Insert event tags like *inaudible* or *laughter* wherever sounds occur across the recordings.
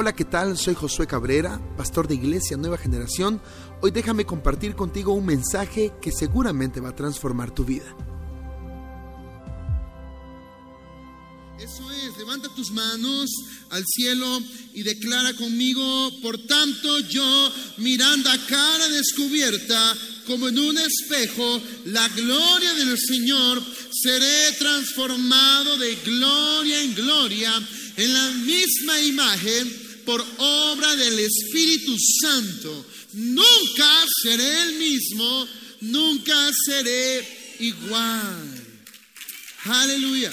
Hola, ¿qué tal? Soy Josué Cabrera, pastor de Iglesia Nueva Generación. Hoy déjame compartir contigo un mensaje que seguramente va a transformar tu vida. Eso es, levanta tus manos al cielo y declara conmigo, por tanto yo, mirando a cara descubierta, como en un espejo, la gloria del Señor, seré transformado de gloria en gloria en la misma imagen por obra del Espíritu Santo. Nunca seré el mismo, nunca seré igual. Aleluya.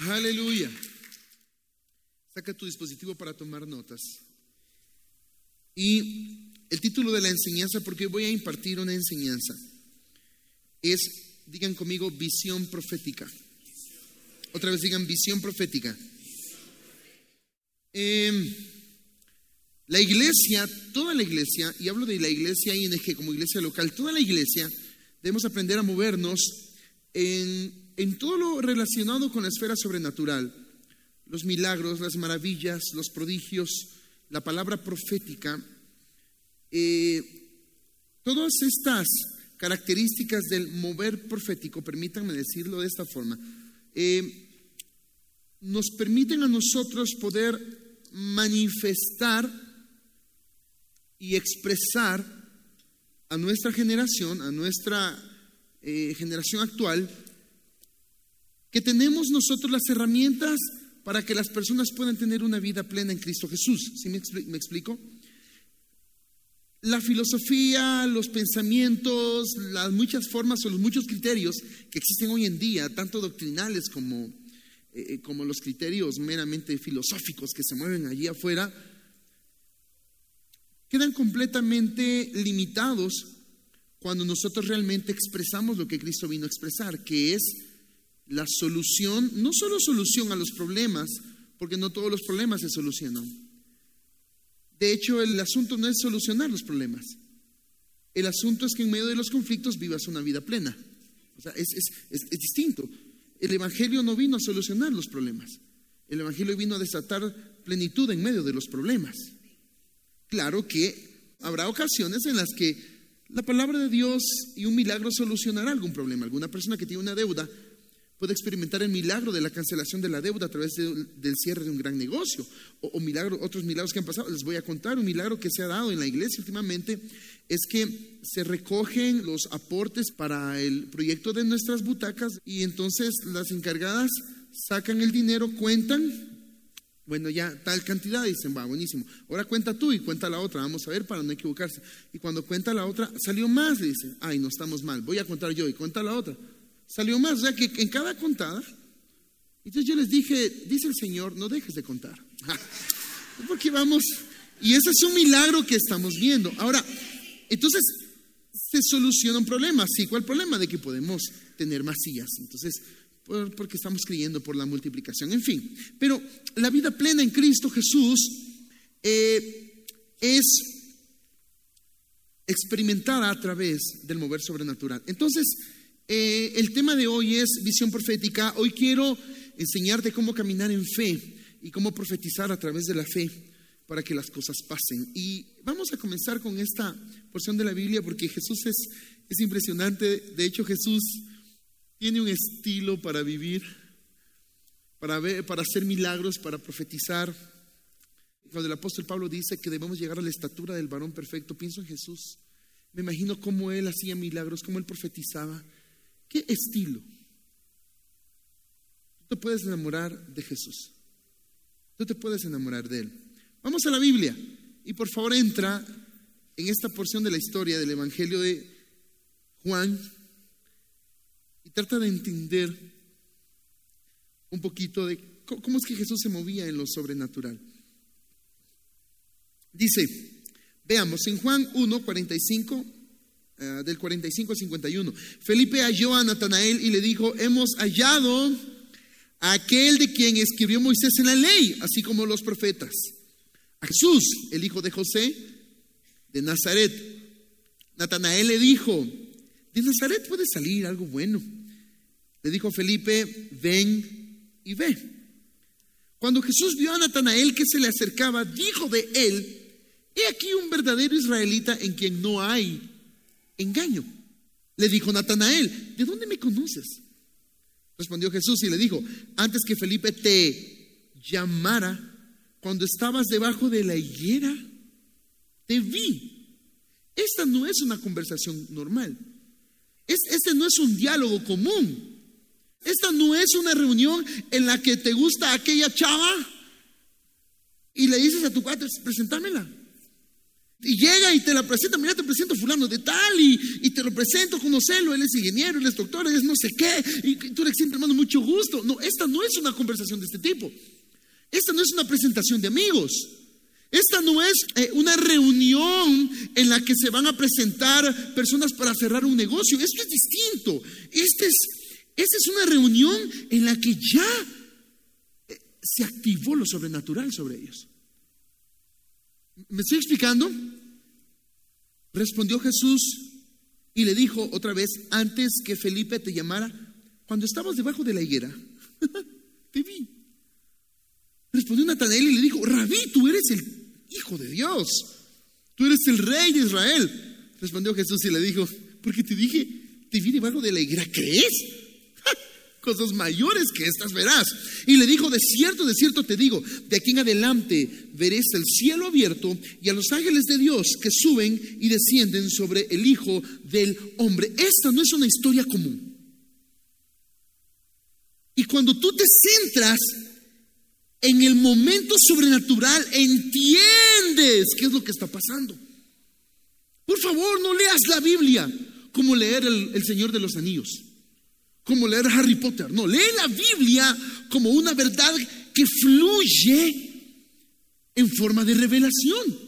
Aleluya. Saca tu dispositivo para tomar notas. Y el título de la enseñanza, porque voy a impartir una enseñanza, es, digan conmigo, visión profética. Otra vez digan visión profética. Em, la iglesia, toda la iglesia, y hablo de la iglesia ING como iglesia local, toda la iglesia, debemos aprender a movernos en, todo lo relacionado con la esfera sobrenatural, los milagros, las maravillas, los prodigios, la palabra profética, eh, todas estas características del mover profético, permítanme decirlo de esta forma, eh, nos permiten a nosotros poder manifestar y expresar a nuestra generación, a nuestra eh, generación actual, que tenemos nosotros las herramientas para que las personas puedan tener una vida plena en Cristo Jesús. ¿Sí me, me explico? La filosofía, los pensamientos, las muchas formas o los muchos criterios que existen hoy en día, tanto doctrinales como eh, eh, como los criterios meramente filosóficos que se mueven allí afuera, quedan completamente limitados cuando nosotros realmente expresamos lo que Cristo vino a expresar, que es la solución, no solo solución a los problemas, porque no todos los problemas se solucionan. De hecho, el asunto no es solucionar los problemas. El asunto es que en medio de los conflictos vivas una vida plena. O sea, es, es distinto. El Evangelio no vino a solucionar los problemas. El Evangelio vino a desatar plenitud en medio de los problemas. Claro que habrá ocasiones en las que la palabra de Dios y un milagro solucionará algún problema. Alguna persona que tiene una deuda puede experimentar el milagro de la cancelación de la deuda a través del cierre de un gran negocio o, o otros milagros que han pasado. Les voy a contar un milagro que se ha dado en la iglesia últimamente es que se recogen los aportes para el proyecto de nuestras butacas y entonces las encargadas sacan el dinero, cuentan, bueno, ya tal cantidad, dicen, va, buenísimo. Ahora cuenta tú y cuenta la otra, vamos a ver para no equivocarse. Y cuando cuenta la otra, salió más, dice, ay, no estamos mal, voy a contar yo y cuenta la otra. Salió más, o sea que en cada contada, entonces yo les dije, dice el Señor, no dejes de contar. *laughs* Porque vamos, y ese es un milagro que estamos viendo. Ahora, entonces, se soluciona un problema. Sí, ¿cuál problema? De que podemos tener más sillas. Entonces, porque estamos creyendo por la multiplicación. En fin, pero la vida plena en Cristo Jesús eh, es experimentada a través del mover sobrenatural. Entonces, eh, el tema de hoy es visión profética. Hoy quiero enseñarte cómo caminar en fe y cómo profetizar a través de la fe para que las cosas pasen. Y vamos a comenzar con esta porción de la Biblia porque Jesús es, es impresionante. De hecho, Jesús tiene un estilo para vivir, para, ver, para hacer milagros, para profetizar. Cuando el apóstol Pablo dice que debemos llegar a la estatura del varón perfecto, pienso en Jesús. Me imagino cómo él hacía milagros, cómo él profetizaba. ¿Qué estilo? Tú te puedes enamorar de Jesús. Tú te puedes enamorar de él. Vamos a la Biblia y por favor entra en esta porción de la historia del Evangelio de Juan y trata de entender un poquito de cómo es que Jesús se movía en lo sobrenatural. Dice, veamos, en Juan 1, 45, eh, del 45 al 51, Felipe halló a Natanael y le dijo, hemos hallado a aquel de quien escribió Moisés en la ley, así como los profetas a Jesús, el hijo de José, de Nazaret. Natanael le dijo, de Nazaret puede salir algo bueno. Le dijo Felipe, ven y ve. Cuando Jesús vio a Natanael que se le acercaba, dijo de él, he aquí un verdadero israelita en quien no hay engaño. Le dijo Natanael, ¿de dónde me conoces? Respondió Jesús y le dijo, antes que Felipe te llamara, cuando estabas debajo de la higuera, te vi. Esta no es una conversación normal. Este no es un diálogo común. Esta no es una reunión en la que te gusta aquella chava y le dices a tu padre, presentámela. Y llega y te la presenta, mira, te presento fulano de tal y, te lo presento, conocelo, él es ingeniero, él es doctor, él es no sé qué, y tú eres siempre hermano, mucho gusto. No, esta no es una conversación de este tipo. Esta no es una presentación de amigos. Esta no es eh, una reunión en la que se van a presentar personas para cerrar un negocio. Esto es distinto. Este es, esta es una reunión en la que ya eh, se activó lo sobrenatural sobre ellos. ¿Me estoy explicando? Respondió Jesús y le dijo otra vez, antes que Felipe te llamara, cuando estabas debajo de la higuera, *laughs* te vi. Respondió Natanael y le dijo, Rabí, tú eres el Hijo de Dios, tú eres el Rey de Israel. Respondió Jesús y le dijo, porque te dije, te vi debajo de la higuera, ¿crees? Cosas mayores que estas verás. Y le dijo, de cierto, de cierto te digo, de aquí en adelante veréis el cielo abierto y a los ángeles de Dios que suben y descienden sobre el Hijo del Hombre. Esta no es una historia común. Y cuando tú te centras en el momento sobrenatural, entiendes qué es lo que está pasando. Por favor, no leas la Biblia como leer el, el Señor de los Anillos como leer Harry Potter. No, lee la Biblia como una verdad que fluye en forma de revelación.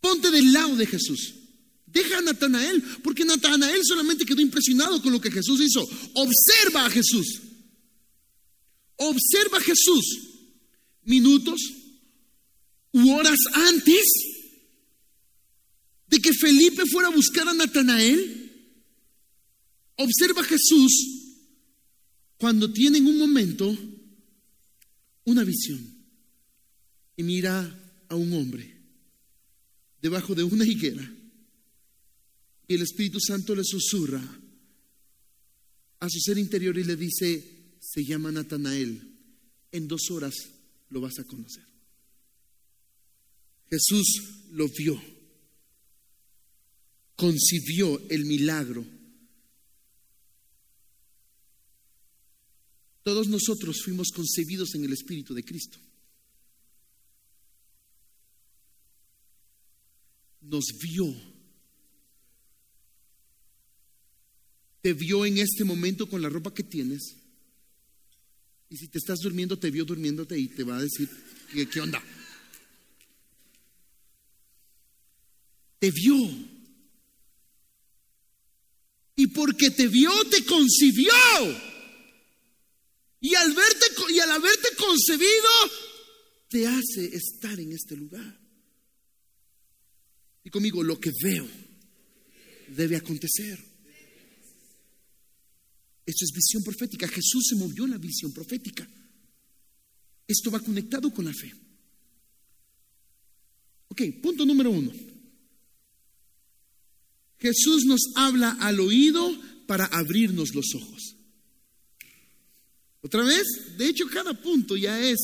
Ponte del lado de Jesús. Deja a Natanael, porque Natanael solamente quedó impresionado con lo que Jesús hizo. Observa a Jesús. Observa a Jesús minutos u horas antes de que Felipe fuera a buscar a Natanael. Observa Jesús cuando tiene en un momento una visión y mira a un hombre debajo de una higuera y el Espíritu Santo le susurra a su ser interior y le dice, se llama Natanael, en dos horas lo vas a conocer. Jesús lo vio, concibió el milagro Todos nosotros fuimos concebidos en el Espíritu de Cristo. Nos vio. Te vio en este momento con la ropa que tienes. Y si te estás durmiendo, te vio durmiéndote y te va a decir, ¿qué, onda? Te vio. Y porque te vio, te concibió. Y al, verte, y al haberte concebido, te hace estar en este lugar. Y conmigo, lo que veo debe acontecer. Esto es visión profética. Jesús se movió en la visión profética. Esto va conectado con la fe. Ok, punto número uno. Jesús nos habla al oído para abrirnos los ojos. Otra vez, de hecho cada punto ya es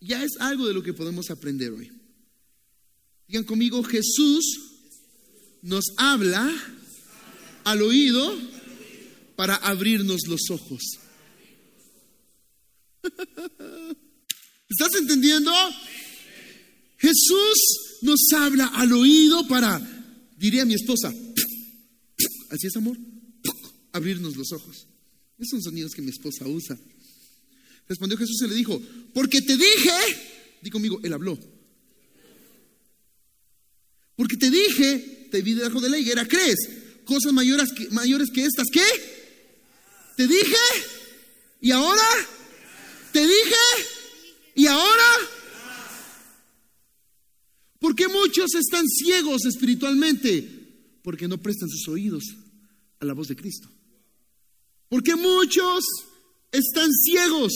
ya es algo de lo que podemos aprender hoy. Digan conmigo, Jesús nos habla al oído para abrirnos los ojos. *laughs* ¿Estás entendiendo? Jesús nos habla al oído para, diría mi esposa, *laughs* así es amor, *laughs* abrirnos los ojos. Esos son sonidos que mi esposa usa. Respondió Jesús y le dijo, porque te dije, di conmigo, él habló. Porque te dije, te vi debajo de la higuera, ¿crees? Cosas mayores que, mayores que estas, ¿qué? Te dije, y ahora, te dije, y ahora. ¿Por qué muchos están ciegos espiritualmente? Porque no prestan sus oídos a la voz de Cristo. Porque muchos están ciegos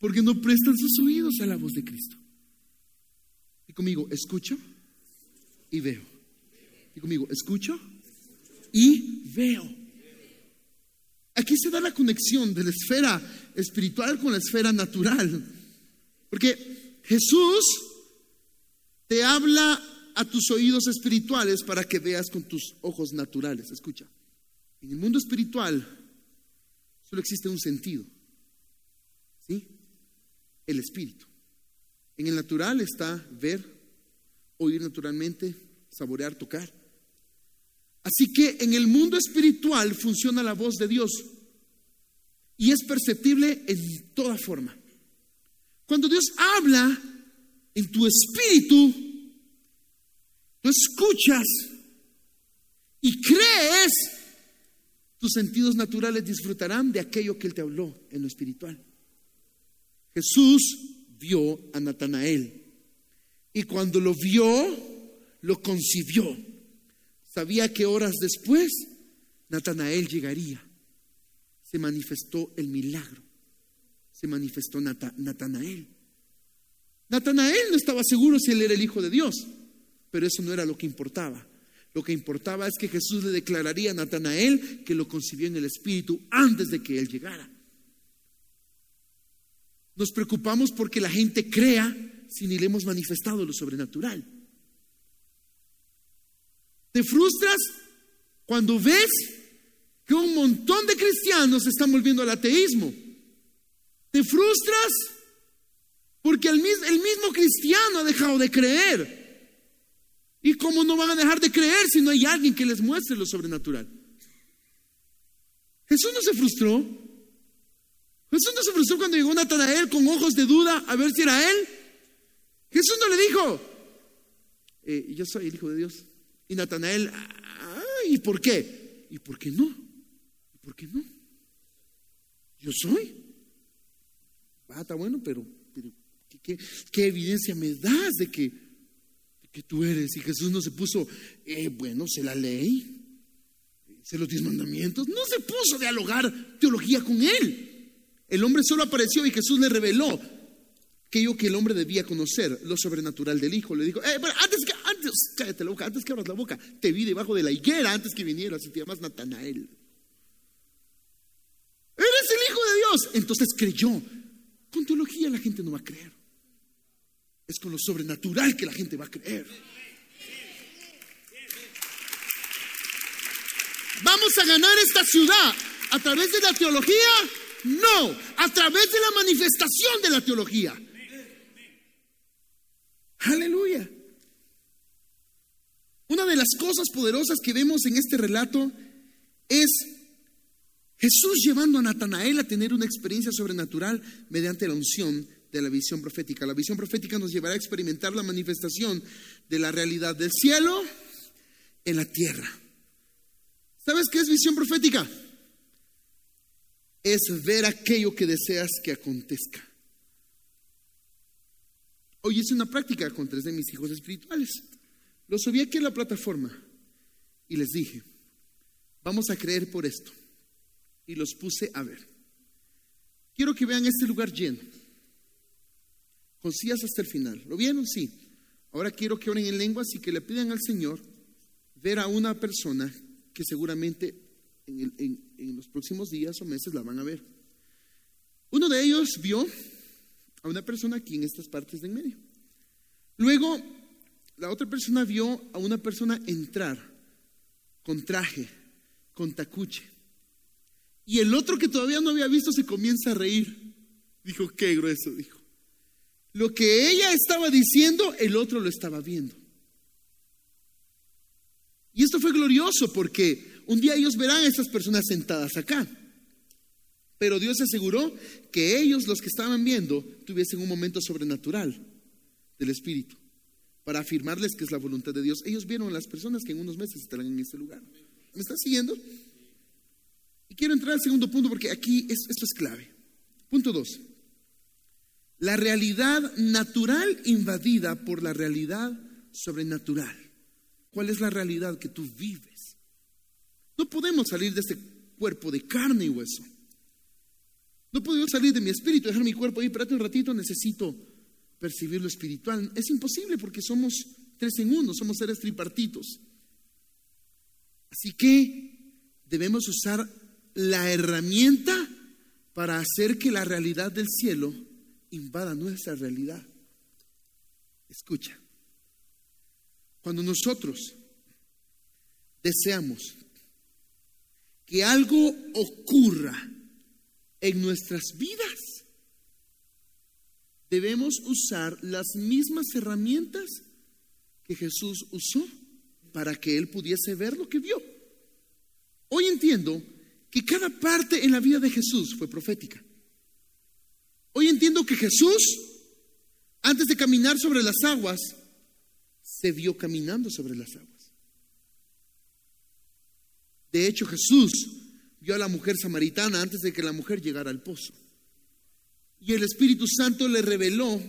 porque no prestan sus oídos a la voz de Cristo. Y conmigo, escucho y veo. Y conmigo, escucho y veo. Aquí se da la conexión de la esfera espiritual con la esfera natural. Porque Jesús te habla a tus oídos espirituales para que veas con tus ojos naturales. Escucha, en el mundo espiritual solo existe un sentido, ¿sí? El espíritu. En el natural está ver, oír naturalmente, saborear, tocar. Así que en el mundo espiritual funciona la voz de Dios y es perceptible en toda forma. Cuando Dios habla en tu espíritu, tú escuchas y crees, sentidos naturales disfrutarán de aquello que Él te habló en lo espiritual. Jesús vio a Natanael y cuando lo vio, lo concibió. Sabía que horas después Natanael llegaría. Se manifestó el milagro. Se manifestó Natanael. Natanael no estaba seguro si él era el Hijo de Dios, pero eso no era lo que importaba. Lo que importaba es que Jesús le declararía a Natanael que lo concibió en el Espíritu antes de que él llegara. Nos preocupamos porque la gente crea si ni le hemos manifestado lo sobrenatural. Te frustras cuando ves que un montón de cristianos se están volviendo al ateísmo. Te frustras porque el mismo, cristiano ha dejado de creer. ¿Y cómo no van a dejar de creer si no hay alguien que les muestre lo sobrenatural? Jesús no se frustró. Jesús no se frustró cuando llegó Natanael con ojos de duda a ver si era él. Jesús no le dijo, eh, yo soy el Hijo de Dios. Y Natanael, ¿y por qué? ¿Y por qué no? ¿Y por qué no? Yo soy. Ah, está bueno, pero, ¿qué, evidencia me das de que, que tú eres? Y Jesús no se puso, eh, bueno, sé la ley, sé los diez mandamientos. No se puso a dialogar teología con él. El hombre solo apareció y Jesús le reveló aquello que el hombre debía conocer, lo sobrenatural del Hijo. Le dijo, eh, antes que, antes, cállate la boca, antes que abras la boca, te vi debajo de la higuera antes que vinieras y te llamas Natanael. Eres el Hijo de Dios. Entonces creyó. Con teología la gente no va a creer. Es con lo sobrenatural que la gente va a creer. ¿Vamos a ganar esta ciudad a través de la teología? No, a través de la manifestación de la teología. Aleluya. Una de las cosas poderosas que vemos en este relato es Jesús llevando a Natanael a tener una experiencia sobrenatural mediante la unción de la visión profética. La visión profética nos llevará a experimentar la manifestación de la realidad del cielo en la tierra. ¿Sabes qué es visión profética? Es ver aquello que deseas que acontezca. Hoy hice una práctica con tres de mis hijos espirituales. Los subí aquí en la plataforma y les dije, vamos a creer por esto. Y los puse a ver. Quiero que vean este lugar lleno, sillas hasta el final. ¿Lo vieron? Sí. Ahora quiero que oren en lenguas y que le pidan al Señor ver a una persona que seguramente en, en los próximos días o meses la van a ver. Uno de ellos vio a una persona aquí en estas partes de en medio. Luego, la otra persona vio a una persona entrar con traje, con tacuche. Y el otro que todavía no había visto se comienza a reír. Dijo, qué grueso, dijo. Lo que ella estaba diciendo, el otro lo estaba viendo. Y esto fue glorioso porque un día ellos verán a estas personas sentadas acá. Pero Dios aseguró que ellos, los que estaban viendo, tuviesen un momento sobrenatural del Espíritu para afirmarles que es la voluntad de Dios. Ellos vieron a las personas que en unos meses estarán en este lugar. ¿Me estás siguiendo? Y quiero entrar al segundo punto porque aquí esto es clave. Punto dos. La realidad natural invadida por la realidad sobrenatural. ¿Cuál es la realidad que tú vives? No podemos salir de este cuerpo de carne y hueso. No puedo salir de mi espíritu, dejar mi cuerpo ahí, espérate un ratito, necesito percibir lo espiritual. Es imposible porque somos tres en uno, somos seres tripartitos. Así que debemos usar la herramienta para hacer que la realidad del cielo invada nuestra realidad. Escucha, cuando nosotros deseamos que algo ocurra en nuestras vidas, debemos usar las mismas herramientas que Jesús usó para que él pudiese ver lo que vio. Hoy entiendo que cada parte en la vida de Jesús fue profética. Hoy entiendo que Jesús, antes de caminar sobre las aguas, se vio caminando sobre las aguas. De hecho, Jesús vio a la mujer samaritana antes de que la mujer llegara al pozo. Y el Espíritu Santo le reveló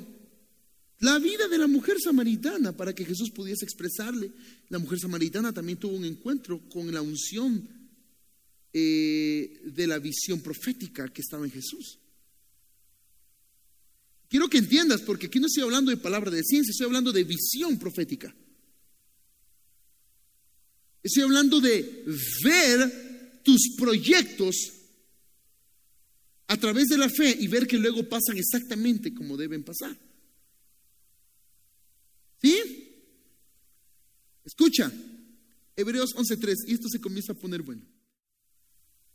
la vida de la mujer samaritana para que Jesús pudiese expresarle. La mujer samaritana también tuvo un encuentro con la unción eh, de la visión profética que estaba en Jesús. Quiero que entiendas, porque aquí no estoy hablando de palabra de ciencia, estoy hablando de visión profética. Estoy hablando de ver tus proyectos a través de la fe y ver que luego pasan exactamente como deben pasar. ¿Sí? Escucha, Hebreos 11.3, y esto se comienza a poner bueno.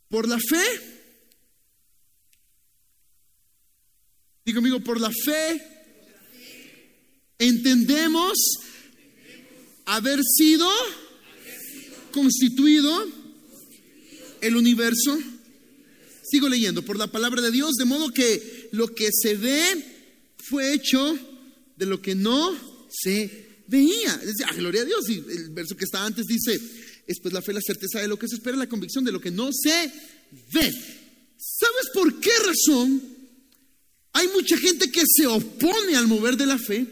Por la fe, digo amigo, por la fe entendemos haber sido constituido el universo. Sigo leyendo, por la palabra de Dios, de modo que lo que se ve fue hecho de lo que no se veía. ah, gloria a Dios. Y el verso que está antes dice, es pues la fe, la certeza de lo que se espera, la convicción de lo que no se ve. ¿Sabes por qué razón hay mucha gente que se opone al mover de la fe?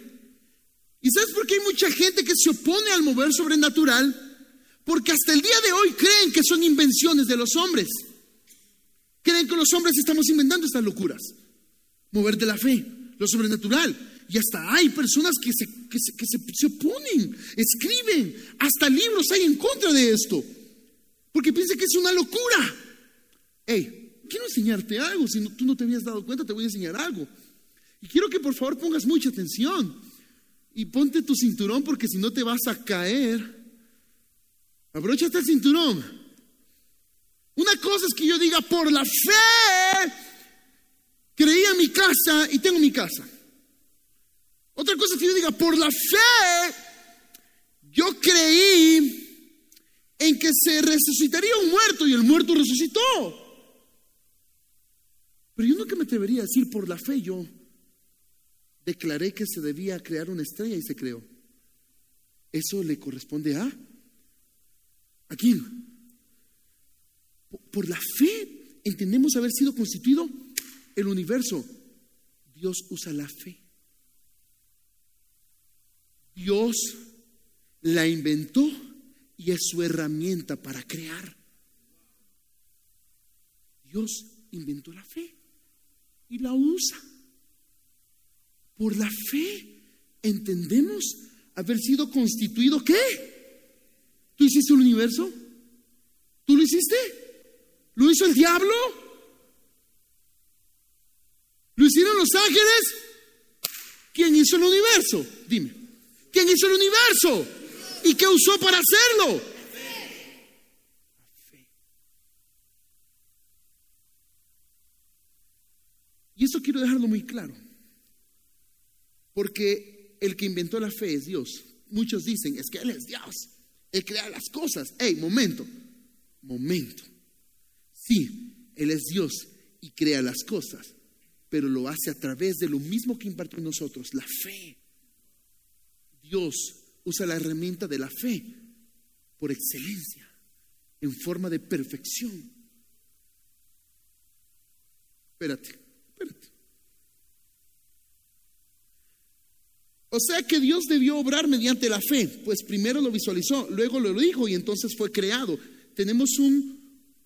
¿Y sabes por qué hay mucha gente que se opone al mover sobrenatural? Porque hasta el día de hoy creen que son invenciones de los hombres. Creen que los hombres estamos inventando estas locuras. Mover de la fe, lo sobrenatural. Y hasta hay personas que se, que se, oponen, escriben, hasta libros hay en contra de esto. Porque piensan que es una locura. Hey, quiero enseñarte algo. Si tú no te habías dado cuenta, te voy a enseñar algo. Y quiero que por favor pongas mucha atención. Y ponte tu cinturón porque si no te vas a caer Abróchate el cinturón. Una cosa es que yo diga, por la fe, creí en mi casa y tengo mi casa. Otra cosa es que yo diga, por la fe, yo creí en que se resucitaría un muerto y el muerto resucitó. Pero yo nunca me atrevería a decir, por la fe yo declaré que se debía crear una estrella y se creó. Eso le corresponde a ¿A quién? Por la fe entendemos haber sido constituido el universo. Dios usa la fe. Dios la inventó y es su herramienta para crear. Dios inventó la fe y la usa. Por la fe entendemos haber sido constituido ¿qué? ¿Tú hiciste el universo? ¿Tú lo hiciste? ¿Lo hizo el diablo? ¿Lo hicieron los ángeles? ¿Quién hizo el universo? Dime. ¿Quién hizo el universo? ¿Y qué usó para hacerlo? La fe. Y esto quiero dejarlo muy claro. Porque el que inventó la fe es Dios. Muchos dicen, es que Él es Dios. Él crea las cosas. Hey, momento, momento. Sí, Él es Dios y crea las cosas, pero lo hace a través de lo mismo que impartió en nosotros, la fe. Dios usa la herramienta de la fe por excelencia, en forma de perfección. Espérate, espérate. O sea que Dios debió obrar mediante la fe, pues primero lo visualizó, luego lo dijo y entonces fue creado. Tenemos un,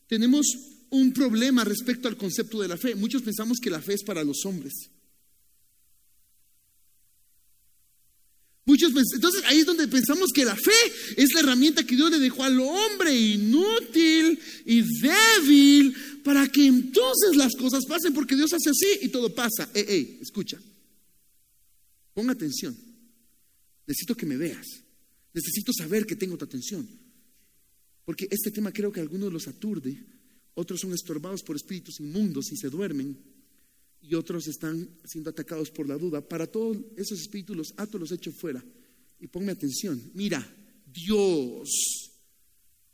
tenemos un problema respecto al concepto de la fe. Muchos pensamos que la fe es para los hombres. Muchos entonces ahí es donde pensamos que la fe es la herramienta que Dios le dejó al hombre inútil y débil para que entonces las cosas pasen porque Dios hace así y todo pasa. Eh, eh, escucha. Pon atención. Necesito que me veas. Necesito saber que tengo tu atención. Porque este tema creo que a algunos los aturde, otros son estorbados por espíritus inmundos y se duermen, y otros están siendo atacados por la duda. Para todos esos espíritus los ato, los echo fuera. Y ponme atención. Mira, Dios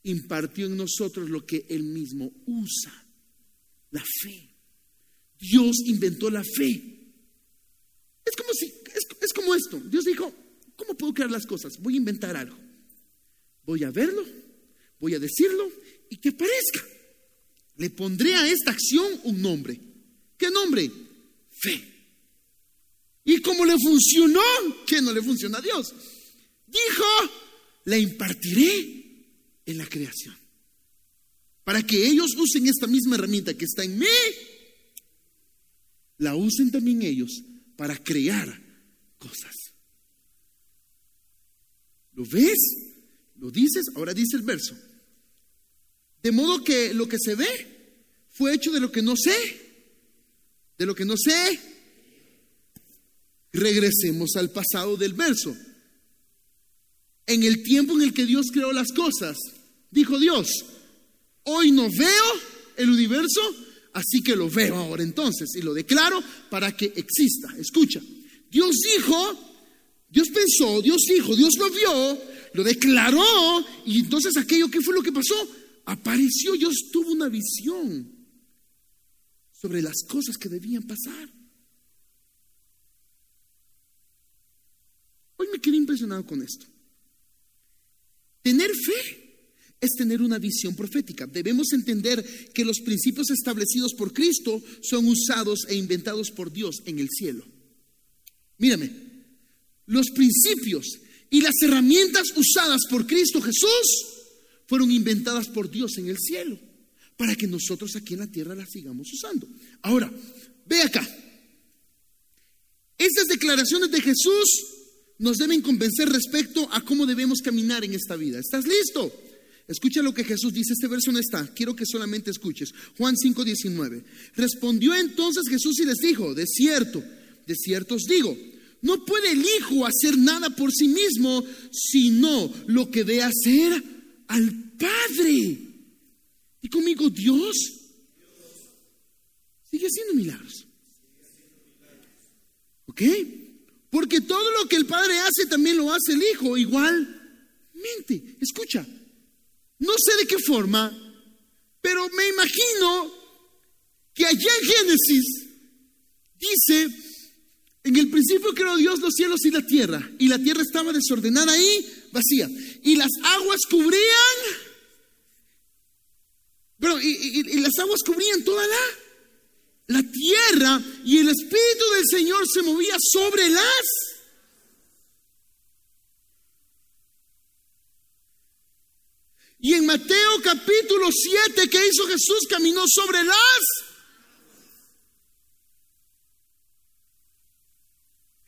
impartió en nosotros lo que Él mismo usa, la fe. Dios inventó la fe. Es como si, esto. Dios dijo, ¿cómo puedo crear las cosas? Voy a inventar algo. Voy a verlo voy a decirlo y que parezca. Le pondré a esta acción un nombre. ¿Qué nombre? Fe. Y como le funcionó, que no le funciona a Dios, dijo, la impartiré en la creación. Para que ellos usen esta misma herramienta que está en mí, la usen también ellos para crear cosas. ¿Lo ves? ¿Lo dices? Ahora dice el verso. De modo que lo que se ve fue hecho de lo que no sé. De lo que no sé. Regresemos al pasado del verso. En el tiempo en el que Dios creó las cosas, dijo Dios, hoy no veo el universo, así que lo veo ahora entonces y lo declaro para que exista. Escucha, Dios dijo, Dios pensó, Dios dijo, Dios lo vio, lo declaró y entonces aquello, ¿qué fue lo que pasó? apareció, Dios tuvo una visión sobre las cosas que debían pasar. Hoy me quedé impresionado con esto. Tener fe es tener una visión profética. Debemos entender que los principios establecidos por Cristo son usados e inventados por Dios en el cielo. Mírame, los principios y las herramientas usadas por Cristo Jesús fueron inventadas por Dios en el cielo, para que nosotros aquí en la tierra las sigamos usando. Ahora, ve acá. Estas declaraciones de Jesús nos deben convencer respecto a cómo debemos caminar en esta vida. ¿Estás listo? Escucha lo que Jesús dice, este verso no está, quiero que solamente escuches. Juan 5:19. Respondió entonces Jesús y les dijo, de cierto, de cierto os digo, no puede el Hijo hacer nada por sí mismo, sino lo que ve hacer al Padre. Y conmigo Dios sigue haciendo milagros. ¿Ok? Porque todo lo que el Padre hace también lo hace el Hijo igualmente. Escucha, no sé de qué forma, pero me imagino que allá en Génesis dice, en el principio creó Dios los cielos y la tierra, y la tierra estaba desordenada ahí, vacía y las aguas cubrían, pero y, las aguas cubrían toda la, la tierra y el Espíritu del Señor se movía sobre las Y en Mateo capítulo 7, que hizo Jesús? Caminó sobre las...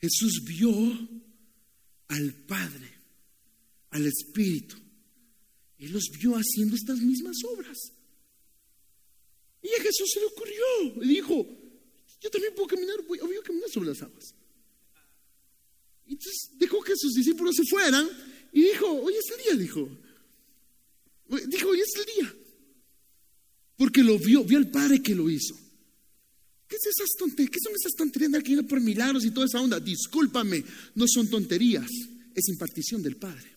Jesús vio al Padre al Espíritu. Él los vio haciendo estas mismas obras. Y a Jesús se le ocurrió dijo, yo también puedo caminar, voy, a caminar sobre las aguas. Entonces dejó que sus discípulos se fueran y dijo, hoy es el día, dijo. Dijo, hoy es el día. Porque lo vio, vio al Padre que lo hizo. ¿Qué, es esas tonterías? ¿Qué son esas tonterías de que por milagros y toda esa onda? Discúlpame, no son tonterías, es impartición del Padre.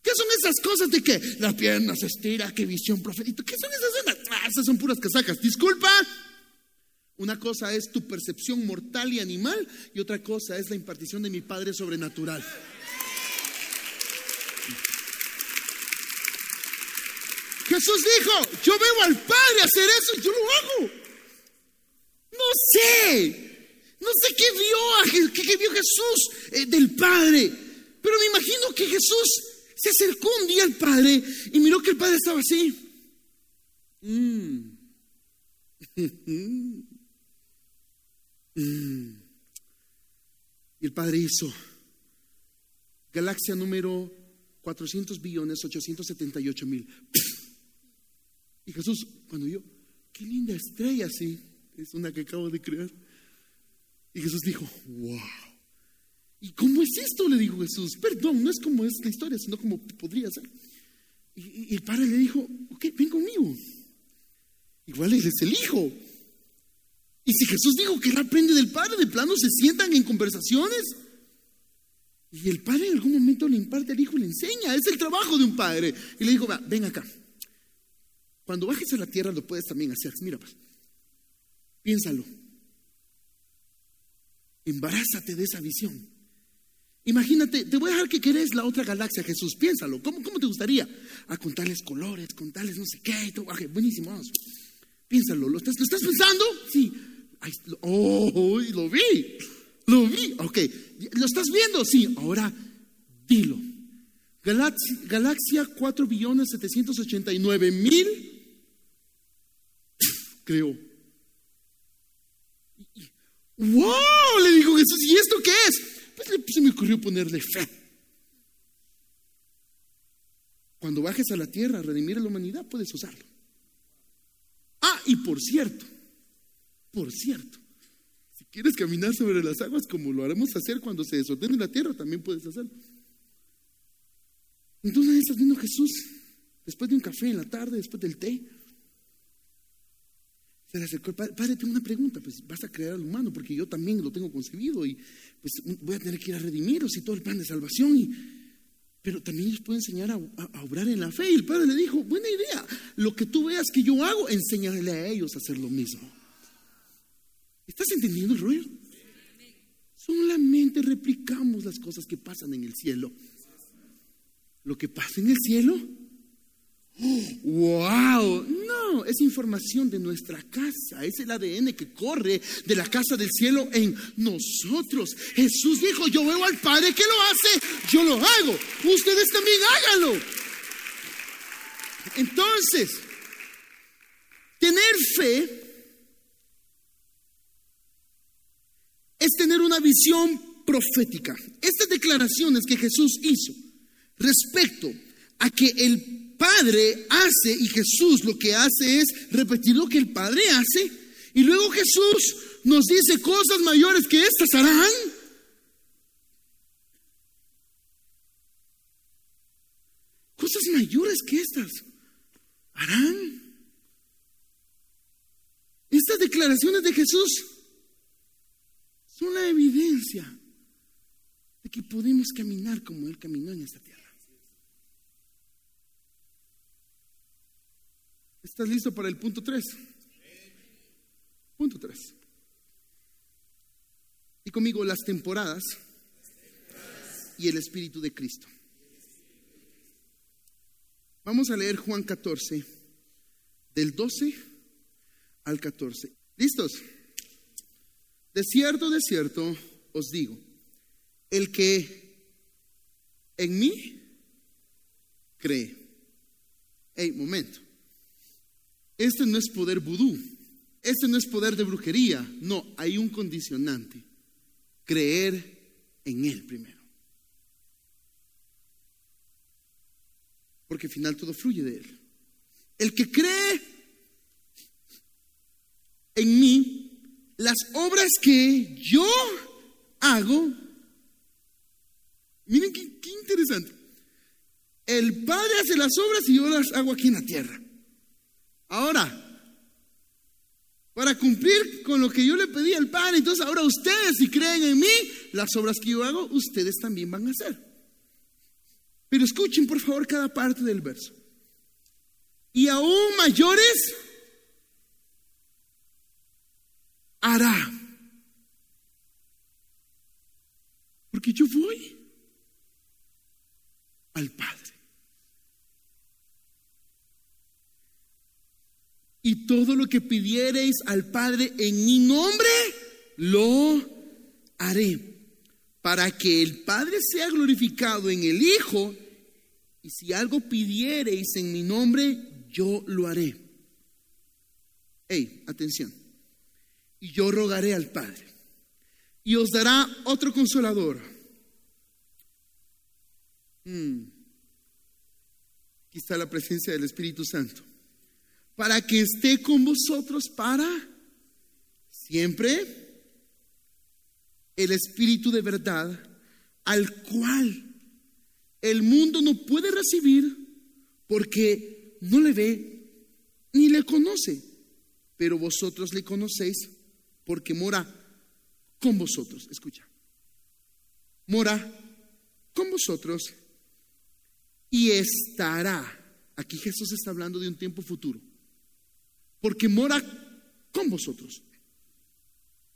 ¿Qué son esas cosas de que la pierna se estira, qué visión profética? ¿Qué son esas? Ah, esas son puras casacas. Disculpa. Una cosa es tu percepción mortal y animal y otra cosa es la impartición de mi Padre sobrenatural. Jesús dijo, yo veo al Padre hacer eso y yo lo hago. No sé, no sé qué vio, vio Jesús eh, del Padre, pero me imagino que Jesús se acercó un día al padre y miró que el padre estaba así. Mm. *laughs* Y el Padre hizo galaxia número 400 billones 878 mil. *laughs* Y Jesús, cuando yo, qué linda estrella, sí, es una que acabo de crear. Y Jesús dijo, wow. ¿Y cómo es esto? Le dijo Jesús. Perdón, no es como es la historia, sino como podría ser. Y, el padre le dijo, ok, ven conmigo. Igual es el hijo. Y si Jesús dijo que él aprende del padre, de plano se sientan en conversaciones. Y el padre en algún momento le imparte al hijo y le enseña. Es el trabajo de un padre. Y le dijo, ven acá. Cuando bajes a la tierra lo puedes también hacer. Mira, pues, piénsalo. Embarázate de esa visión. Imagínate, te voy a dejar que querés la otra galaxia, Jesús. Piénsalo. ¿Cómo, cómo te gustaría? A contarles colores, contarles no sé qué. Todo. buenísimo. Piénsalo. ¿Lo estás, ¿Lo estás pensando? Sí. oh, lo vi. Lo vi. Ok. ¿Lo estás viendo? Sí. Ahora, dilo. Galaxia, galaxia 4 billones 789 mil. Creo. ¡Wow! Le dijo Jesús, ¿y esto qué es? Pues se me ocurrió ponerle fe. Cuando bajes a la tierra a redimir a la humanidad, puedes usarlo. Ah, y por cierto, por cierto, si quieres caminar sobre las aguas como lo haremos hacer cuando se desordene la tierra, también puedes hacerlo. Entonces vino Jesús, después de un café en la tarde, después del té, se padre, tengo una pregunta, pues vas a crear al humano, porque yo también lo tengo concebido y pues voy a tener que ir a redimirlos y todo el plan de salvación, pero también ellos pueden enseñar a, obrar en la fe. Y el padre le dijo, buena idea, lo que tú veas que yo hago, enséñale a ellos a hacer lo mismo. ¿Estás entendiendo, Ruiz? Solamente replicamos las cosas que pasan en el cielo lo que pasa en el cielo. ¡Wow! No, es información de nuestra casa, es el ADN que corre de la casa del cielo en nosotros. Jesús dijo, yo veo al Padre que lo hace, yo lo hago, ustedes también háganlo. Entonces, tener fe es tener una visión profética. Estas declaraciones que Jesús hizo respecto a que el Padre hace y Jesús lo que hace es repetir lo que el Padre hace y luego Jesús nos dice cosas mayores que estas harán. Cosas mayores que estas harán. Estas declaraciones de Jesús son la evidencia de que podemos caminar como Él caminó en esta tierra. ¿Estás listo para el punto 3? Punto 3. Y conmigo las temporadas y el Espíritu de Cristo. Vamos a leer Juan 14, del 12 al 14. ¿Listos? De cierto, de cierto, os digo, el que en mí cree. Hey, momento. Este no es poder vudú, este no es poder de brujería, no, hay un condicionante, creer en Él primero. Porque al final todo fluye de Él. El que cree en mí, las obras que yo hago, miren qué, qué interesante. El Padre hace las obras y yo las hago aquí en la tierra. Ahora, para cumplir con lo que yo le pedí al Padre, entonces ahora ustedes, si creen en mí, las obras que yo hago, ustedes también van a hacer. Pero escuchen por favor cada parte del verso. Y aún mayores hará. Porque yo voy al Padre. Y todo lo que pidiereis al Padre en mi nombre, lo haré, para que el Padre sea glorificado en el Hijo, y si algo pidiereis en mi nombre, yo lo haré. Hey, atención. Y yo rogaré al Padre y os dará otro consolador. Hmm. Aquí está la presencia del Espíritu Santo. Para que esté con vosotros para siempre. El Espíritu de verdad, al cual el mundo no puede recibir porque no le ve ni le conoce. Pero vosotros le conocéis porque mora con vosotros. Escucha. Mora con vosotros y estará. Aquí Jesús está hablando de un tiempo futuro. Porque mora con vosotros.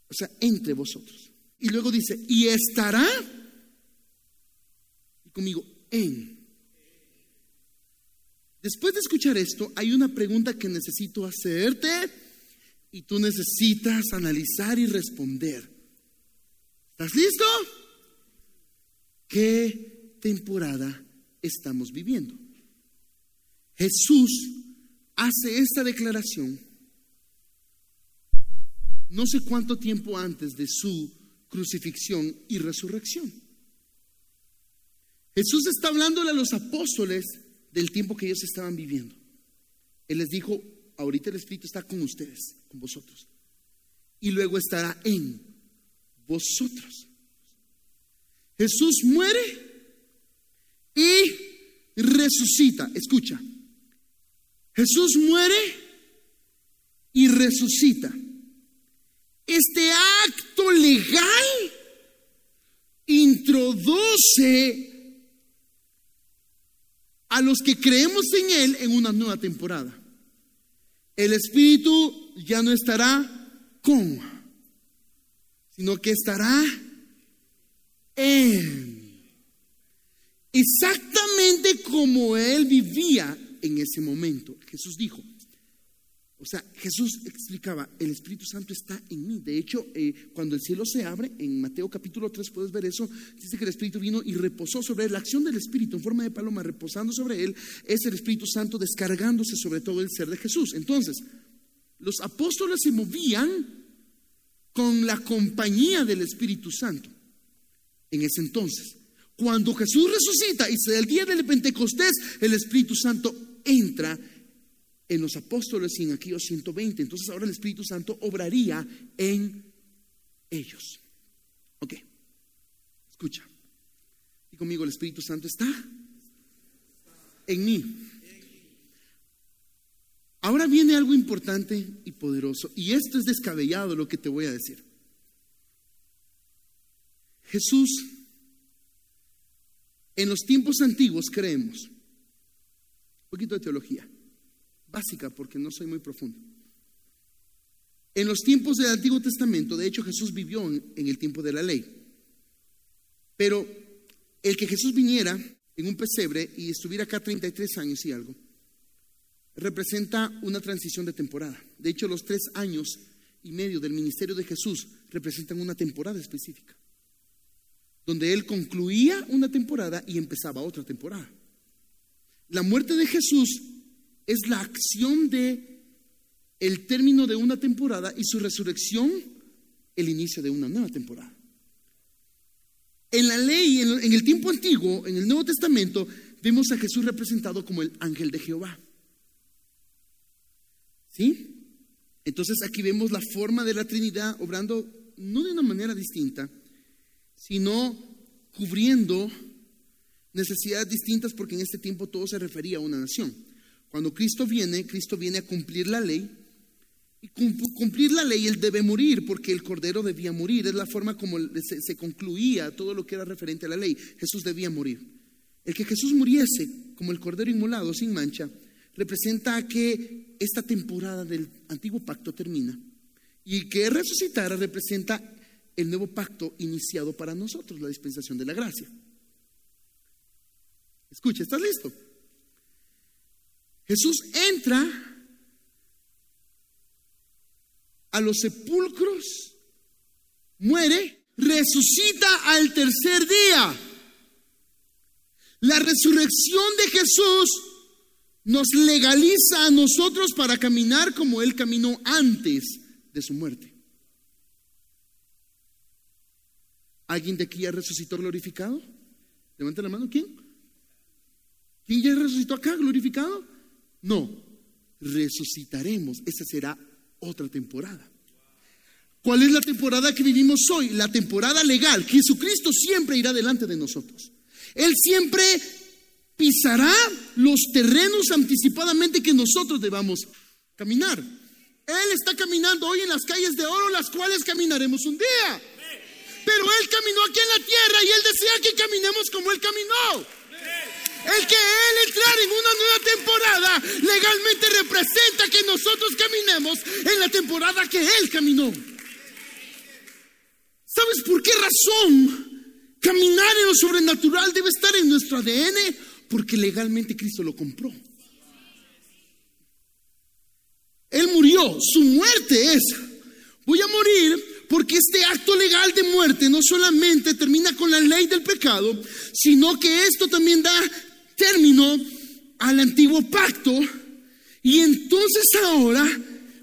O sea, entre vosotros. Y luego dice, y estará y conmigo en. Después de escuchar esto, hay una pregunta que necesito hacerte y tú necesitas analizar y responder. ¿Estás listo? ¿Qué temporada estamos viviendo? Jesús hace esta declaración no sé cuánto tiempo antes de su crucifixión y resurrección. Jesús está hablándole a los apóstoles del tiempo que ellos estaban viviendo. Él les dijo, ahorita el Espíritu está con ustedes, con vosotros. Y luego estará en vosotros. Jesús muere y resucita. Escucha, Jesús muere y resucita. Este acto legal introduce a los que creemos en Él en una nueva temporada. El Espíritu ya no estará con, sino que estará en. Exactamente como Él vivía en ese momento. Jesús dijo, o sea, Jesús explicaba, el Espíritu Santo está en mí. De hecho, eh, cuando el cielo se abre, en Mateo capítulo 3 puedes ver eso, dice que el Espíritu vino y reposó sobre él. La acción del Espíritu en forma de paloma reposando sobre él es el Espíritu Santo descargándose sobre todo el ser de Jesús. Entonces, los apóstoles se movían con la compañía del Espíritu Santo en ese entonces. Cuando Jesús resucita y se el día del Pentecostés, el Espíritu Santo entra en los apóstoles y en aquellos 120. Entonces ahora el Espíritu Santo obraría en ellos. Ok, escucha. Y conmigo el Espíritu Santo está en mí. Ahora viene algo importante y poderoso. Y esto es descabellado lo que te voy a decir. Jesús, en los tiempos antiguos creemos, un poquito de teología, básica porque no soy muy profundo. En los tiempos del Antiguo Testamento, de hecho Jesús vivió en, el tiempo de la ley, pero el que Jesús viniera en un pesebre y estuviera acá 33 años y algo, representa una transición de temporada. De hecho, los tres años y medio del ministerio de Jesús representan una temporada específica, donde Él concluía una temporada y empezaba otra temporada. La muerte de Jesús es la acción de el término de una temporada y su resurrección el inicio de una nueva temporada. En la ley, en el tiempo antiguo, en el Nuevo Testamento, vemos a Jesús representado como el ángel de Jehová. ¿Sí? Entonces aquí vemos la forma de la Trinidad obrando no de una manera distinta, sino cubriendo necesidades distintas porque en este tiempo todo se refería a una nación. Cuando Cristo viene, Cristo viene a cumplir la ley. Y cumplir la ley, Él debe morir porque el Cordero debía morir. Es la forma como se, concluía todo lo que era referente a la ley. Jesús debía morir. El que Jesús muriese como el Cordero inmolado, sin mancha, representa que esta temporada del antiguo pacto termina. Y que resucitara representa el nuevo pacto iniciado para nosotros, la dispensación de la gracia. Escucha, ¿estás listo? Jesús entra a los sepulcros, muere, resucita al tercer día. La resurrección de Jesús nos legaliza a nosotros para caminar como Él caminó antes de su muerte. ¿Alguien de aquí ya resucitó glorificado? Levanta la mano, ¿quién? ¿Quién ya resucitó acá glorificado? No, resucitaremos. Esa será otra temporada. ¿Cuál es la temporada que vivimos hoy? La temporada legal. Jesucristo siempre irá delante de nosotros. Él siempre pisará los terrenos anticipadamente que nosotros debamos caminar. Él está caminando hoy en las calles de oro, las cuales caminaremos un día. Pero Él caminó aquí en la tierra y Él desea que caminemos como Él caminó. El que Él entrar en una nueva temporada legalmente representa que nosotros caminemos en la temporada que Él caminó. ¿Sabes por qué razón caminar en lo sobrenatural debe estar en nuestro ADN? Porque legalmente Cristo lo compró. Él murió. Su muerte es, voy a morir porque este acto legal de muerte no solamente termina con la ley del pecado, sino que esto también da término al antiguo pacto. Y entonces ahora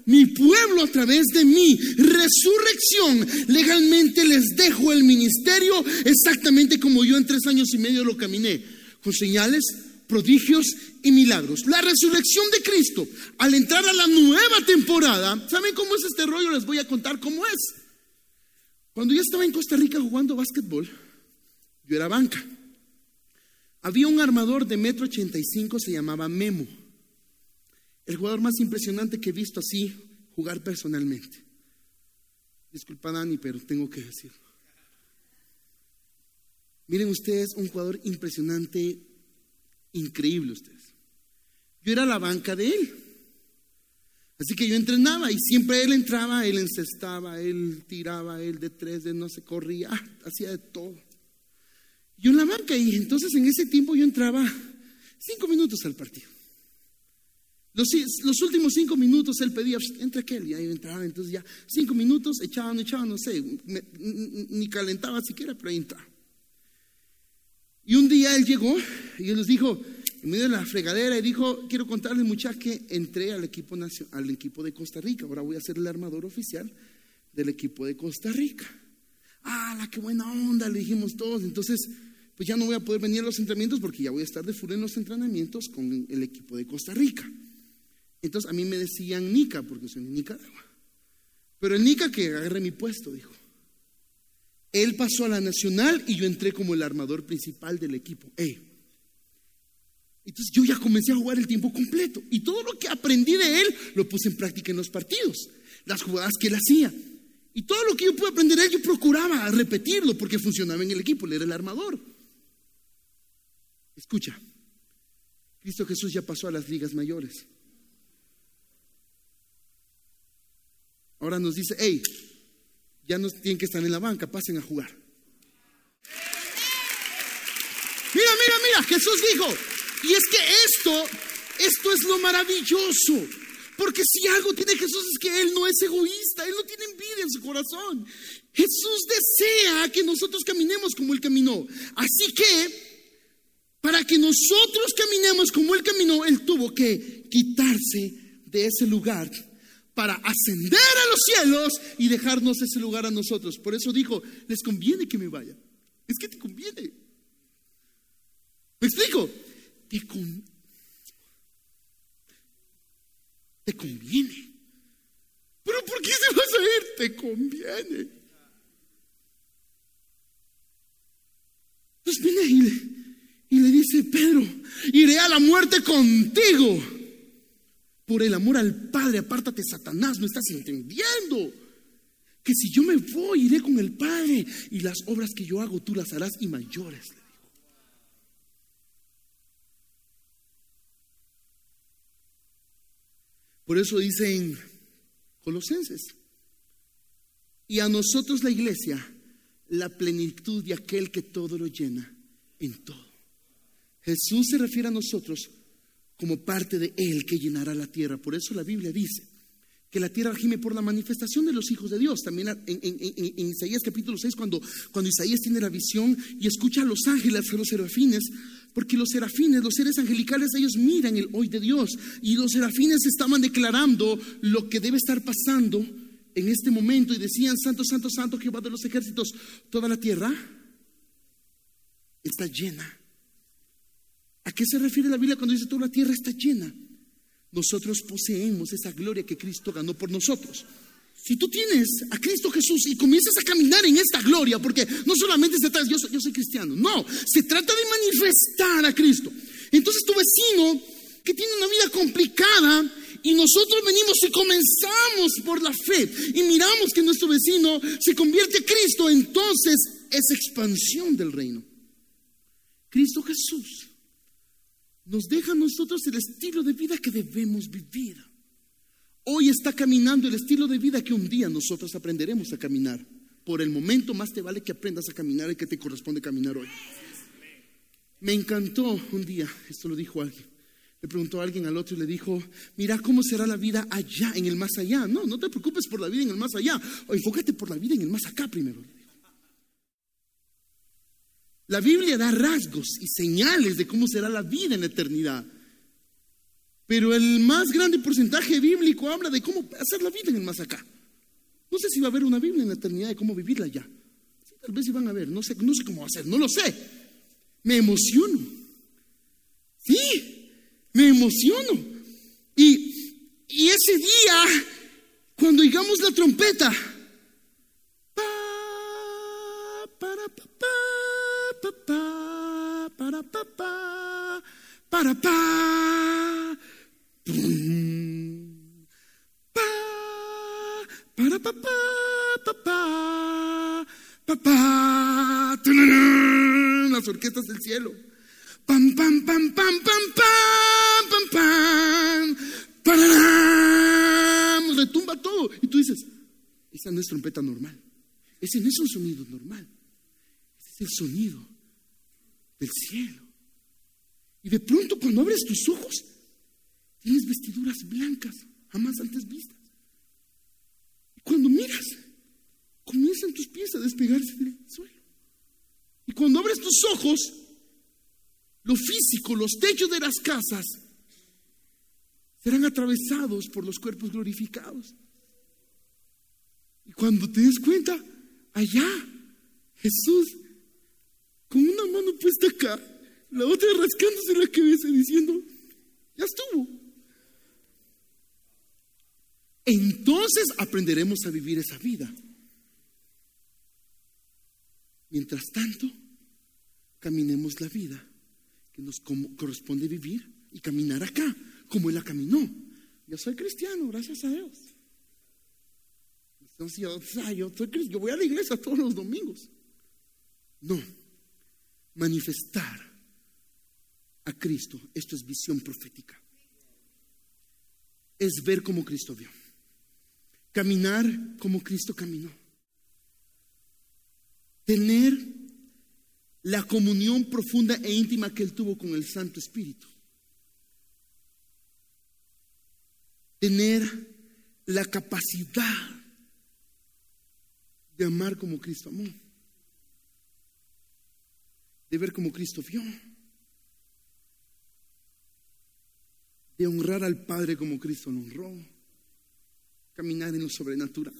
mi pueblo a través de mi resurrección legalmente les dejo el ministerio exactamente como yo en tres años y medio lo caminé, con señales, prodigios y milagros. La resurrección de Cristo, al entrar a la nueva temporada, ¿saben cómo es este rollo? Les voy a contar cómo es. Cuando yo estaba en Costa Rica jugando básquetbol, yo era banca. Había un armador de metro ochenta y cinco, se llamaba Memo. El jugador más impresionante que he visto así jugar personalmente. Disculpa Dani, pero tengo que decirlo. Miren ustedes, un jugador impresionante, increíble ustedes. Yo era la banca de él. Así que yo entrenaba y siempre él entraba, él encestaba, él tiraba, él de tres, de no se corría, hacía de todo. Yo en la banca y entonces en ese tiempo yo entraba cinco minutos al partido. Los, últimos cinco minutos él pedía, entra aquel, y ahí entraba, entonces ya cinco minutos, echaban, echaban, no sé, ni calentaba siquiera, pero ahí entraba. Y un día él llegó y él nos dijo, en medio de la fregadera, y dijo, quiero contarles muchachos que entré al equipo, al equipo de Costa Rica, ahora voy a ser el armador oficial del equipo de Costa Rica. Ah, la qué buena onda, le dijimos todos. Entonces, pues ya no voy a poder venir a los entrenamientos porque ya voy a estar de full en los entrenamientos con el equipo de Costa Rica. Entonces a mí me decían Nica, porque soy de Nicaragua. Pero el Nica que agarre mi puesto, dijo. Él pasó a la nacional y yo entré como el armador principal del equipo. Entonces yo ya comencé a jugar el tiempo completo. Y todo lo que aprendí de él lo puse en práctica en los partidos. Las jugadas que él hacía. Y todo lo que yo pude aprender de él, yo procuraba repetirlo porque funcionaba en el equipo. Él era el armador. Escucha, Cristo Jesús ya pasó a las ligas mayores. Ahora nos dice, hey, ya no tienen que estar en la banca, pasen a jugar. Mira, mira, mira, Jesús dijo, y es que esto, esto es lo maravilloso. Porque si algo tiene Jesús es que Él no es egoísta, Él no tiene envidia en su corazón. Jesús desea que nosotros caminemos como Él caminó. Así que, para que nosotros caminemos como Él caminó, Él tuvo que quitarse de ese lugar para ascender a los cielos y dejarnos ese lugar a nosotros. Por eso dijo, les conviene que me vaya. Es que te conviene. ¿Me explico? Te, te conviene. Pero ¿por qué se vas a ir? Te conviene. Entonces viene y le, y le dice, Pedro, iré a la muerte contigo. Por el amor al Padre, apártate, Satanás, no estás entendiendo. Que si yo me voy, iré con el Padre y las obras que yo hago, tú las harás y mayores. Por eso dice en Colosenses, y a nosotros la iglesia, la plenitud de aquel que todo lo llena en todo. Jesús se refiere a nosotros como parte de Él que llenará la tierra. Por eso la Biblia dice que la tierra gime por la manifestación de los hijos de Dios. También en, Isaías capítulo 6, cuando, cuando Isaías tiene la visión y escucha a los ángeles, a los serafines, Porque los serafines, los seres angelicales, ellos miran el hoy de Dios. Y los serafines estaban declarando lo que debe estar pasando en este momento. Y decían, Santo, Santo, Santo, Jehová de los ejércitos, toda la tierra está llena. ¿A qué se refiere la Biblia cuando dice toda la tierra está llena? Nosotros poseemos esa gloria que Cristo ganó por nosotros. Si tú tienes a Cristo Jesús y comienzas a caminar en esta gloria, porque no solamente se trata, yo soy, yo soy cristiano, no, se trata de manifestar a Cristo. Entonces tu vecino que tiene una vida complicada y nosotros venimos y comenzamos por la fe y miramos que nuestro vecino se convierte a Cristo, entonces es expansión del reino. Cristo Jesús nos deja a nosotros el estilo de vida que debemos vivir. Hoy está caminando el estilo de vida que un día nosotros aprenderemos a caminar. Por el momento más te vale que aprendas a caminar y que te corresponde caminar hoy. Me encantó un día, esto lo dijo alguien. Le preguntó a alguien al otro y le dijo, mira cómo será la vida allá, en el más allá. No, no te preocupes por la vida en el más allá. Enfócate por la vida en el más acá primero. La Biblia da rasgos y señales de cómo será la vida en la eternidad. Pero el más grande porcentaje bíblico habla de cómo hacer la vida en el más acá. No sé si va a haber una Biblia en la eternidad de cómo vivirla ya. tal vez van a ver, no sé, no sé cómo va a ser, no lo sé. Me emociono. Sí, me emociono. Y, y ese día, cuando digamos la trompeta, para, para, para, para, para, para, para, las orquestas del cielo. Pam, pam, pam, pam, pam, pam, pam, pam. Retumba todo. Y tú dices, esa no es trompeta normal. Ese no es un sonido normal. Ese es el sonido del cielo. Y de pronto cuando abres tus ojos, Tienes vestiduras blancas, jamás antes vistas. Y cuando miras, comienzan tus pies a despegarse del suelo. Y cuando abres tus ojos, lo físico, los techos de las casas, serán atravesados por los cuerpos glorificados. Y cuando te des cuenta, allá, Jesús, con una mano puesta acá, la otra rascándose la cabeza, diciendo, ya estuvo. Entonces aprenderemos a vivir esa vida. Mientras tanto, caminemos la vida que nos corresponde vivir y caminar acá, como Él la caminó. Yo soy cristiano, gracias a Dios. yo, soy, yo voy a la iglesia todos los domingos. No, manifestar a Cristo, esto es visión profética. Es ver como Cristo vio. Caminar como Cristo caminó. Tener la comunión profunda e íntima que Él tuvo con el Santo Espíritu. Tener la capacidad de amar como Cristo amó. De ver como Cristo vio. De honrar al Padre como Cristo lo honró caminar en lo sobrenatural.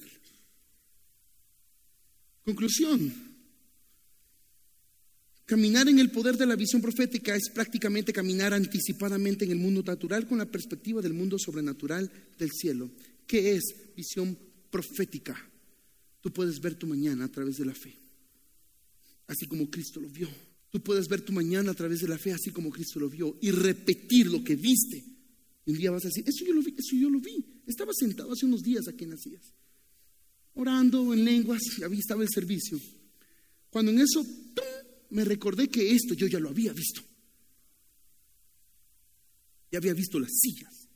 Conclusión. Caminar en el poder de la visión profética es prácticamente caminar anticipadamente en el mundo natural con la perspectiva del mundo sobrenatural del cielo. ¿Qué es visión profética? Tú puedes ver tu mañana a través de la fe, así como Cristo lo vio. Tú puedes ver tu mañana a través de la fe, así como Cristo lo vio, y repetir lo que viste. un día vas a decir, eso yo lo vi, eso yo lo vi. Estaba sentado hace unos días aquí en Nacías, orando en lenguas, y ahí estaba el servicio. Cuando en eso me recordé que esto yo ya lo había visto. Ya había visto las sillas,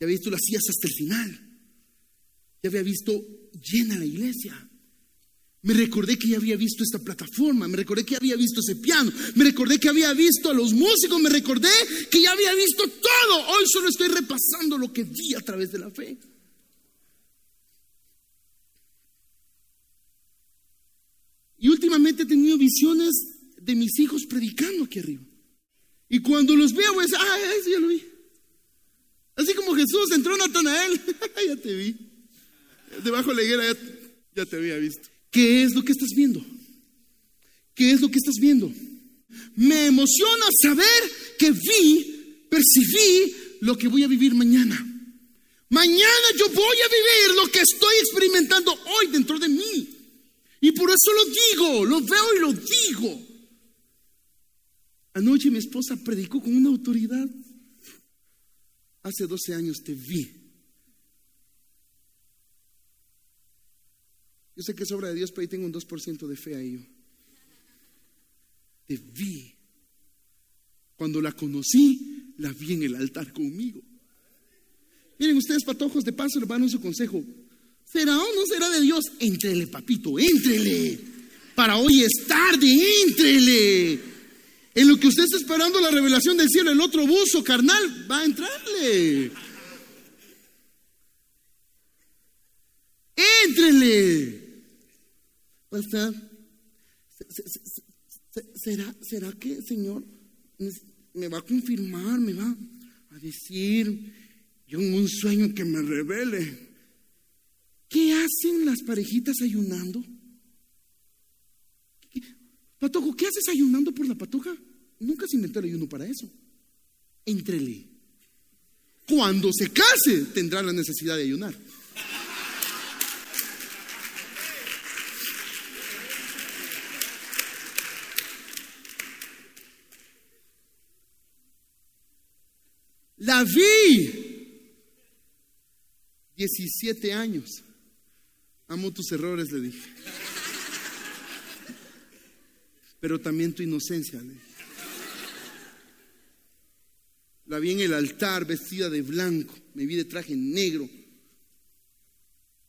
ya había visto las sillas hasta el final, ya había visto llena la iglesia. Me recordé que ya había visto esta plataforma, me recordé que había visto ese piano, me recordé que había visto a los músicos, me recordé que ya había visto todo. Hoy solo estoy repasando lo que vi a través de la fe. Y últimamente he tenido visiones de mis hijos predicando aquí arriba. Y cuando los veo, a decir, ah, ese ya lo vi. Así como Jesús entró Natanael, *laughs* ya te vi. Debajo de la higuera ya, ya te había visto. ¿Qué es lo que estás viendo? ¿Qué es lo que estás viendo? Me emociona saber que vi, percibí lo que voy a vivir mañana. Mañana yo voy a vivir lo que estoy experimentando hoy dentro de mí. Y por eso lo digo, lo veo y lo digo. Anoche mi esposa predicó con una autoridad. Hace 12 años te vi. Yo sé que es obra de Dios, pero ahí tengo un 2% de fe ahí. Te vi. Cuando la conocí, la vi en el altar conmigo. Miren ustedes, patojos, de paso van su consejo. ¿Será o no será de Dios? Éntrele, papito, éntrele. Para hoy es tarde, éntrele. En lo que usted está esperando la revelación del cielo, el otro buzo carnal va a entrarle. Éntrele. Pastor, ¿será, ¿será que Señor me va a confirmar, me va a decir yo en un sueño que me revele. ¿Qué hacen las parejitas ayunando? Patojo, ¿qué haces ayunando por la patoja? Nunca se inventó el ayuno para eso. Entrele. Cuando se case, tendrá la necesidad de ayunar. La vi 17 años. Amo tus errores, le dije. Pero también tu inocencia, le La vi en el altar vestida de blanco, me vi de traje negro.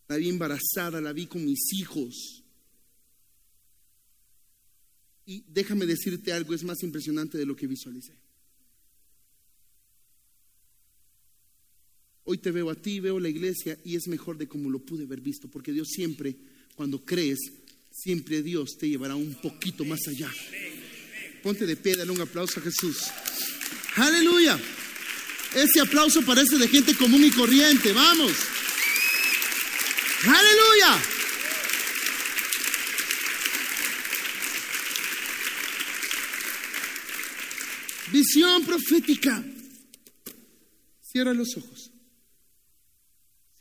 La vi embarazada, la vi con mis hijos. Y déjame decirte algo, es más impresionante de lo que visualicé. Hoy te veo a ti, veo la iglesia y es mejor de como lo pude haber visto, porque Dios siempre, cuando crees, siempre Dios te llevará un poquito más allá. Ponte de pie, dale un aplauso a Jesús. Aleluya. Ese aplauso parece de gente común y corriente. Vamos. Aleluya. Visión profética. Cierra los ojos.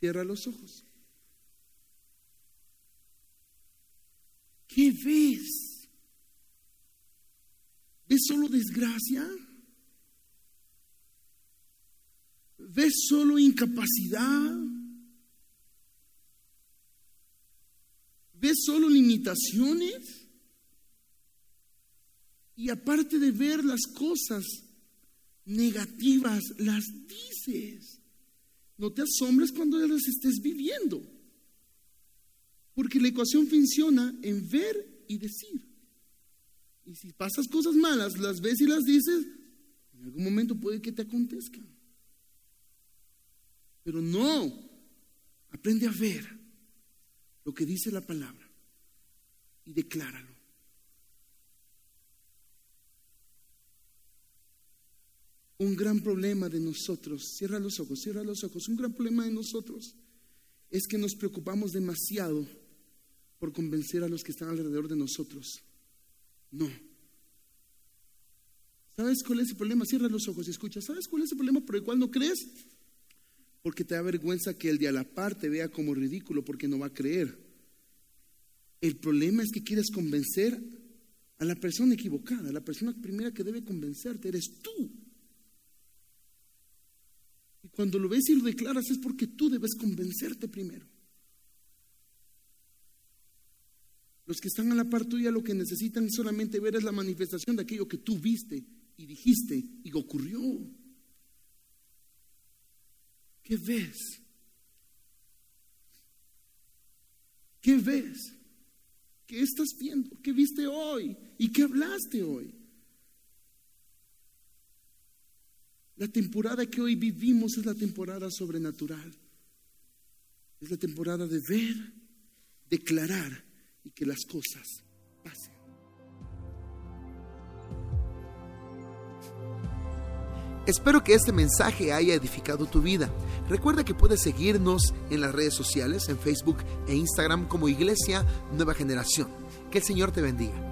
Cierra los ojos. ¿Qué ves? ¿Ves solo desgracia? ¿Ves solo incapacidad? ¿Ves solo limitaciones? Y aparte de ver las cosas negativas, las dices. No te asombres cuando las estés viviendo. Porque la ecuación funciona en ver y decir. Y si pasas cosas malas, las ves y las dices, en algún momento puede que te acontezcan. Pero no, aprende a ver lo que dice la palabra y decláralo. Un gran problema de nosotros, cierra los ojos, cierra los ojos, un gran problema de nosotros es que nos preocupamos demasiado por convencer a los que están alrededor de nosotros. No. ¿Sabes cuál es el problema? Cierra los ojos y escucha. ¿Sabes cuál es el problema por el cual no crees? Porque te da vergüenza que el de a la par te vea como ridículo porque no va a creer. El problema es que quieres convencer a la persona equivocada. La persona primera que debe convencerte eres tú. Cuando lo ves y lo declaras es porque tú debes convencerte primero. Los que están a la par tuya lo que necesitan solamente ver es la manifestación de aquello que tú viste y dijiste y ocurrió. ¿Qué ves? ¿Qué ves? ¿Qué estás viendo? ¿Qué viste hoy? ¿Y qué hablaste hoy? La temporada que hoy vivimos es la temporada sobrenatural. Es la temporada de ver, declarar y que las cosas pasen. Espero que este mensaje haya edificado tu vida. Recuerda que puedes seguirnos en las redes sociales, en Facebook e Instagram como Iglesia Nueva Generación. Que el Señor te bendiga.